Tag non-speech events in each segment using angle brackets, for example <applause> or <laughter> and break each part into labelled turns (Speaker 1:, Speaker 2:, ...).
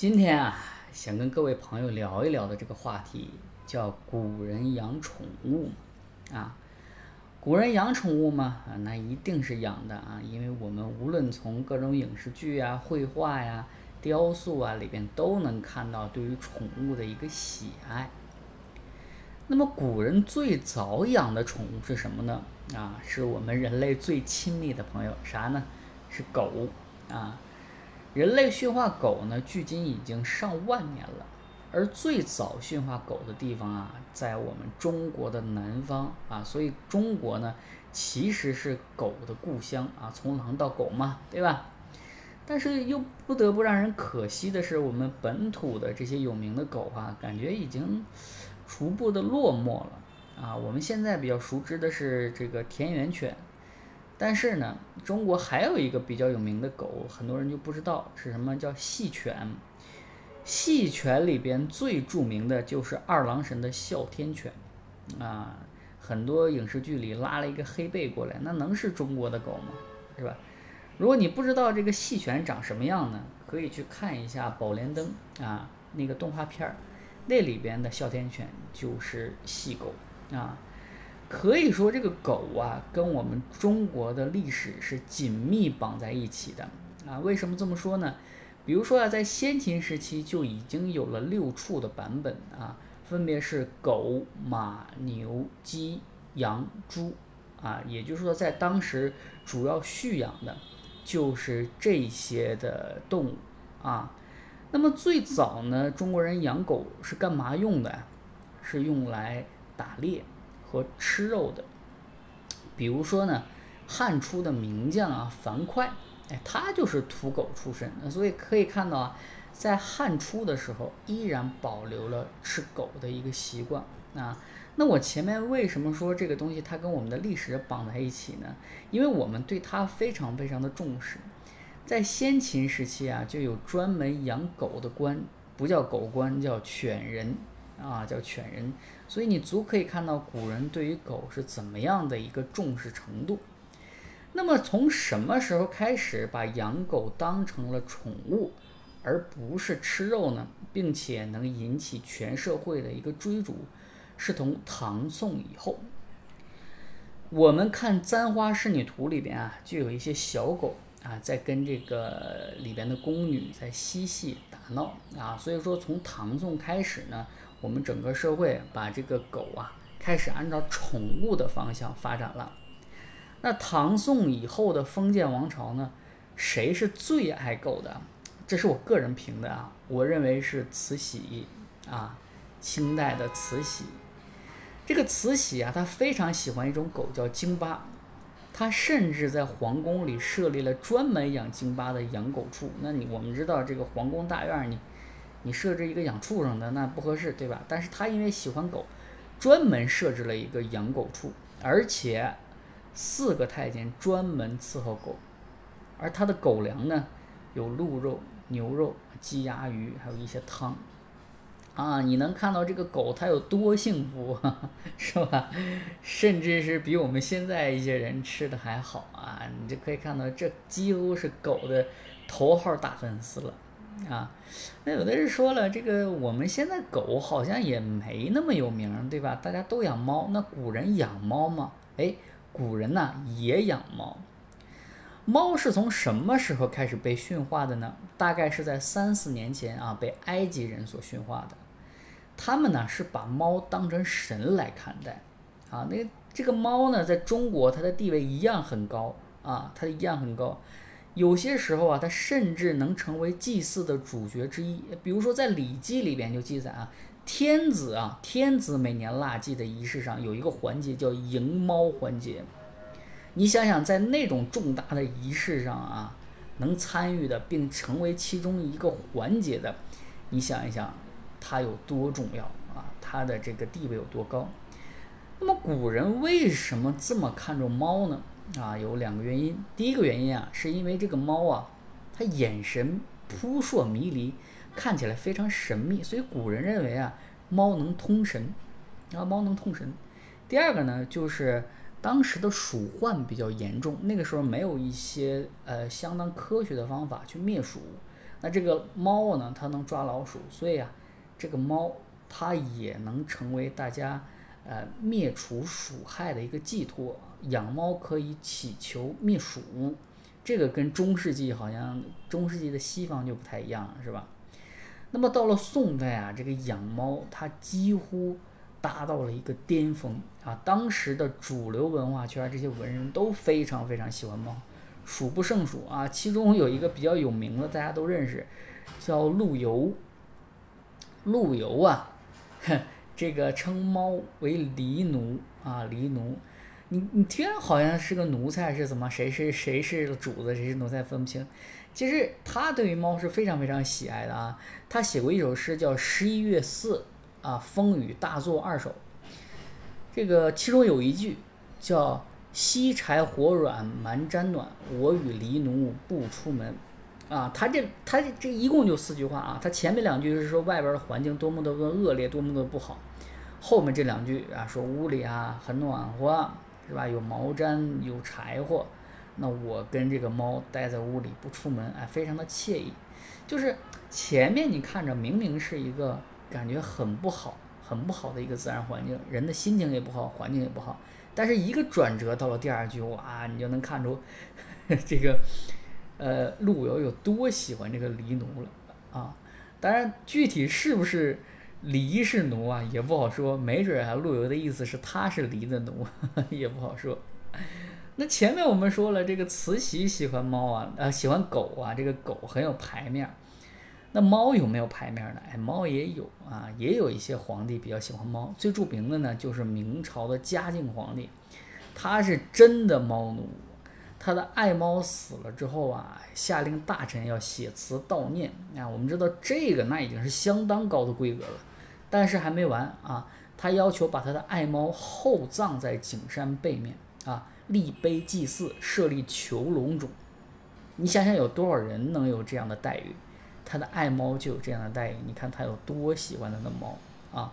Speaker 1: 今天啊，想跟各位朋友聊一聊的这个话题叫古人养宠物啊。古人养宠物吗？啊，那一定是养的啊，因为我们无论从各种影视剧啊、绘画呀、雕塑啊里边都能看到对于宠物的一个喜爱。那么古人最早养的宠物是什么呢？啊，是我们人类最亲密的朋友，啥呢？是狗啊。人类驯化狗呢，距今已经上万年了。而最早驯化狗的地方啊，在我们中国的南方啊，所以中国呢，其实是狗的故乡啊，从狼到狗嘛，对吧？但是又不得不让人可惜的是，我们本土的这些有名的狗啊，感觉已经逐步的落寞了啊。我们现在比较熟知的是这个田园犬。但是呢，中国还有一个比较有名的狗，很多人就不知道是什么叫细犬。细犬里边最著名的就是二郎神的哮天犬，啊，很多影视剧里拉了一个黑背过来，那能是中国的狗吗？是吧？如果你不知道这个细犬长什么样呢，可以去看一下《宝莲灯》啊，那个动画片儿，那里边的哮天犬就是细狗啊。可以说，这个狗啊，跟我们中国的历史是紧密绑在一起的啊。为什么这么说呢？比如说啊，在先秦时期就已经有了六畜的版本啊，分别是狗、马、牛、鸡、羊、猪啊。也就是说，在当时主要蓄养的就是这些的动物啊。那么最早呢，中国人养狗是干嘛用的？是用来打猎。和吃肉的，比如说呢，汉初的名将啊，樊哙，哎，他就是土狗出身，所以可以看到啊，在汉初的时候依然保留了吃狗的一个习惯啊。那我前面为什么说这个东西它跟我们的历史绑在一起呢？因为我们对它非常非常的重视，在先秦时期啊，就有专门养狗的官，不叫狗官，叫犬人。啊，叫犬人，所以你足可以看到古人对于狗是怎么样的一个重视程度。那么从什么时候开始把养狗当成了宠物，而不是吃肉呢？并且能引起全社会的一个追逐，是从唐宋以后。我们看《簪花仕女图》里边啊，就有一些小狗啊，在跟这个里边的宫女在嬉戏打闹啊。所以说，从唐宋开始呢。我们整个社会把这个狗啊，开始按照宠物的方向发展了。那唐宋以后的封建王朝呢，谁是最爱狗的？这是我个人评的啊，我认为是慈禧啊，清代的慈禧。这个慈禧啊，她非常喜欢一种狗叫京巴，她甚至在皇宫里设立了专门养京巴的养狗处。那你我们知道这个皇宫大院你。你设置一个养畜生的那不合适，对吧？但是他因为喜欢狗，专门设置了一个养狗处，而且四个太监专门伺候狗，而他的狗粮呢，有鹿肉、牛肉、鸡鸭鱼，还有一些汤，啊，你能看到这个狗它有多幸福，<laughs> 是吧？甚至是比我们现在一些人吃的还好啊！你就可以看到，这几乎是狗的头号大粉丝了。啊，那有的人说了，这个我们现在狗好像也没那么有名，对吧？大家都养猫，那古人养猫吗？哎，古人呢也养猫。猫是从什么时候开始被驯化的呢？大概是在三四年前啊，被埃及人所驯化的。他们呢是把猫当成神来看待，啊，那这个猫呢，在中国它的地位一样很高啊，它一样很高。有些时候啊，它甚至能成为祭祀的主角之一。比如说，在《礼记》里边就记载啊，天子啊，天子每年腊祭的仪式上有一个环节叫迎猫环节。你想想，在那种重大的仪式上啊，能参与的并成为其中一个环节的，你想一想，它有多重要啊？它的这个地位有多高？那么古人为什么这么看重猫呢？啊，有两个原因。第一个原因啊，是因为这个猫啊，它眼神扑朔迷离，看起来非常神秘，所以古人认为啊，猫能通神，啊，猫能通神。第二个呢，就是当时的鼠患比较严重，那个时候没有一些呃相当科学的方法去灭鼠，那这个猫呢，它能抓老鼠，所以啊，这个猫它也能成为大家呃灭除鼠害的一个寄托。养猫可以祈求灭鼠，这个跟中世纪好像中世纪的西方就不太一样了，是吧？那么到了宋代啊，这个养猫它几乎达到了一个巅峰啊！当时的主流文化圈这些文人都非常非常喜欢猫，数不胜数啊。其中有一个比较有名的，大家都认识，叫陆游。陆游啊，这个称猫为狸奴啊，狸奴。你你听好像是个奴才是怎么？谁是谁是主子，谁是奴才分不清。其实他对于猫是非常非常喜爱的啊。他写过一首诗叫《十一月四》啊，风雨大作二首。这个其中有一句叫“西柴火软蛮毡暖，我与狸奴不出门”。啊，他这他这一共就四句话啊。他前面两句是说外边的环境多么的恶劣，多么的不好。后面这两句啊，说屋里啊很暖和。是吧？有毛毡，有柴火，那我跟这个猫待在屋里不出门，哎，非常的惬意。就是前面你看着明明是一个感觉很不好、很不好的一个自然环境，人的心情也不好，环境也不好，但是一个转折到了第二句，哇，你就能看出 <laughs> 这个呃陆游有多喜欢这个狸奴了啊！当然，具体是不是？狸是奴啊，也不好说，没准啊，陆游的意思是他是狸的奴，<laughs> 也不好说。那前面我们说了，这个慈禧喜欢猫啊，呃，喜欢狗啊，这个狗很有排面。那猫有没有排面呢？哎，猫也有啊，也有一些皇帝比较喜欢猫。最著名的呢，就是明朝的嘉靖皇帝，他是真的猫奴。他的爱猫死了之后啊，下令大臣要写词悼念啊。我们知道这个那已经是相当高的规格了。但是还没完啊！他要求把他的爱猫厚葬在景山背面啊，立碑祭祀，设立囚笼中。你想想，有多少人能有这样的待遇？他的爱猫就有这样的待遇。你看他有多喜欢他的猫啊！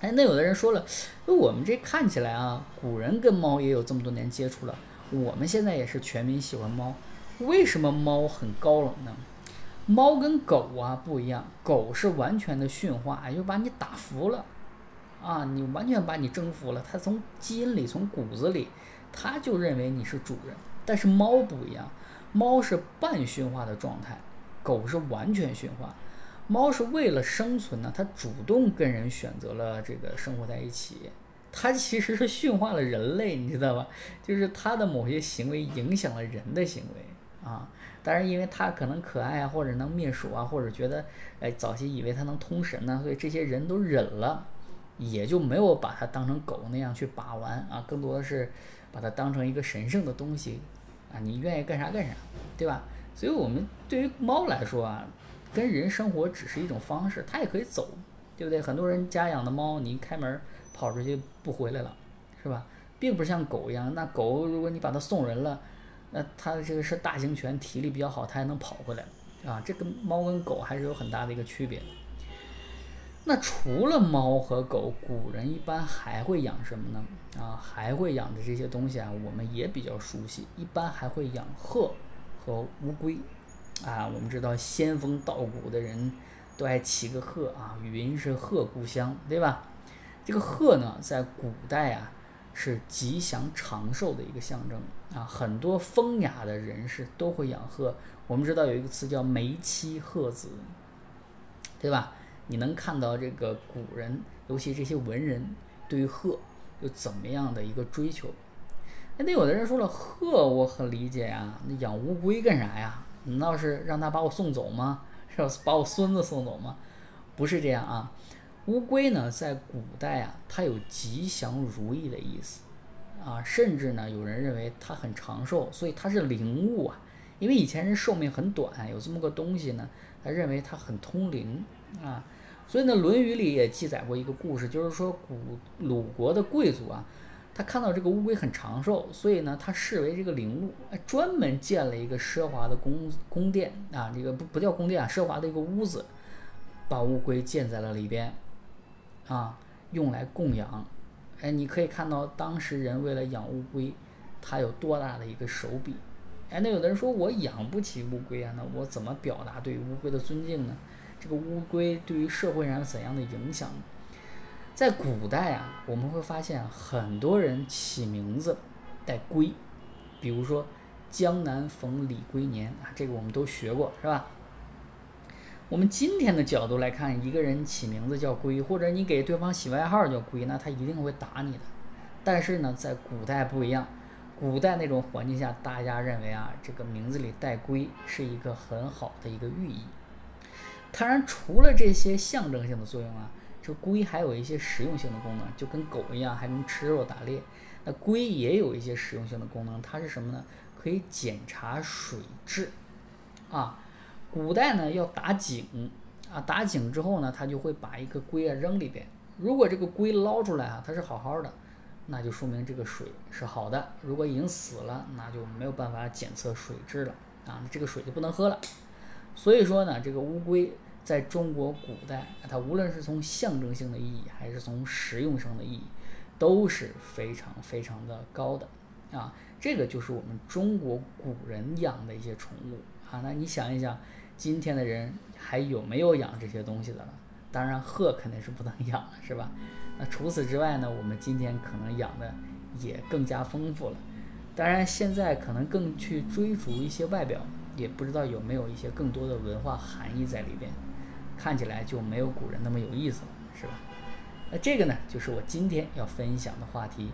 Speaker 1: 哎，那有的人说了，那我们这看起来啊，古人跟猫也有这么多年接触了，我们现在也是全民喜欢猫，为什么猫很高冷呢？猫跟狗啊不一样，狗是完全的驯化，就把你打服了，啊，你完全把你征服了。它从基因里，从骨子里，它就认为你是主人。但是猫不一样，猫是半驯化的状态，狗是完全驯化。猫是为了生存呢，它主动跟人选择了这个生活在一起。它其实是驯化了人类，你知道吧？就是它的某些行为影响了人的行为啊。但是因为它可能可爱啊，或者能灭鼠啊，或者觉得，哎，早期以为它能通神呢，所以这些人都忍了，也就没有把它当成狗那样去把玩啊，更多的是把它当成一个神圣的东西啊，你愿意干啥干啥，对吧？所以我们对于猫来说啊，跟人生活只是一种方式，它也可以走，对不对？很多人家养的猫，你一开门跑出去不回来了，是吧？并不是像狗一样，那狗如果你把它送人了。那它的这个是大型犬，体力比较好，它还能跑回来啊。这跟猫跟狗还是有很大的一个区别。那除了猫和狗，古人一般还会养什么呢？啊，还会养的这些东西啊，我们也比较熟悉。一般还会养鹤和乌龟啊。我们知道仙风道骨的人都爱骑个鹤啊，云是鹤故乡，对吧？这个鹤呢，在古代啊。是吉祥长寿的一个象征啊，很多风雅的人士都会养鹤。我们知道有一个词叫“梅妻鹤子”，对吧？你能看到这个古人，尤其这些文人对于鹤有怎么样的一个追求？哎，那有的人说了，鹤我很理解呀，那养乌龟干啥呀？难道是让他把我送走吗？<laughs> 是把我孙子送走吗？不是这样啊。乌龟呢，在古代啊，它有吉祥如意的意思，啊，甚至呢，有人认为它很长寿，所以它是灵物啊。因为以前人寿命很短，有这么个东西呢，他认为它很通灵啊。所以呢，《论语》里也记载过一个故事，就是说古鲁国的贵族啊，他看到这个乌龟很长寿，所以呢，他视为这个灵物，专门建了一个奢华的宫宫殿啊，这个不不叫宫殿啊，奢华的一个屋子，把乌龟建在了里边。啊，用来供养，哎，你可以看到当时人为了养乌龟，他有多大的一个手笔，哎，那有的人说我养不起乌龟啊，那我怎么表达对乌龟的尊敬呢？这个乌龟对于社会上有怎样的影响？在古代啊，我们会发现很多人起名字带“龟”，比如说江南逢李龟年啊，这个我们都学过，是吧？我们今天的角度来看，一个人起名字叫“龟”，或者你给对方起外号叫“龟”，那他一定会打你的。但是呢，在古代不一样，古代那种环境下，大家认为啊，这个名字里带“龟”是一个很好的一个寓意。当然，除了这些象征性的作用啊，这龟还有一些实用性的功能，就跟狗一样，还能吃肉打猎。那龟也有一些实用性的功能，它是什么呢？可以检查水质啊。古代呢要打井啊，打井之后呢，他就会把一个龟啊扔里边。如果这个龟捞出来啊，它是好好的，那就说明这个水是好的。如果已经死了，那就没有办法检测水质了啊，这个水就不能喝了。所以说呢，这个乌龟在中国古代，它无论是从象征性的意义，还是从实用上的意义，都是非常非常的高的啊。这个就是我们中国古人养的一些宠物啊。那你想一想。今天的人还有没有养这些东西的了？当然，鹤肯定是不能养了，是吧？那除此之外呢？我们今天可能养的也更加丰富了。当然，现在可能更去追逐一些外表，也不知道有没有一些更多的文化含义在里边，看起来就没有古人那么有意思了，是吧？那这个呢，就是我今天要分享的话题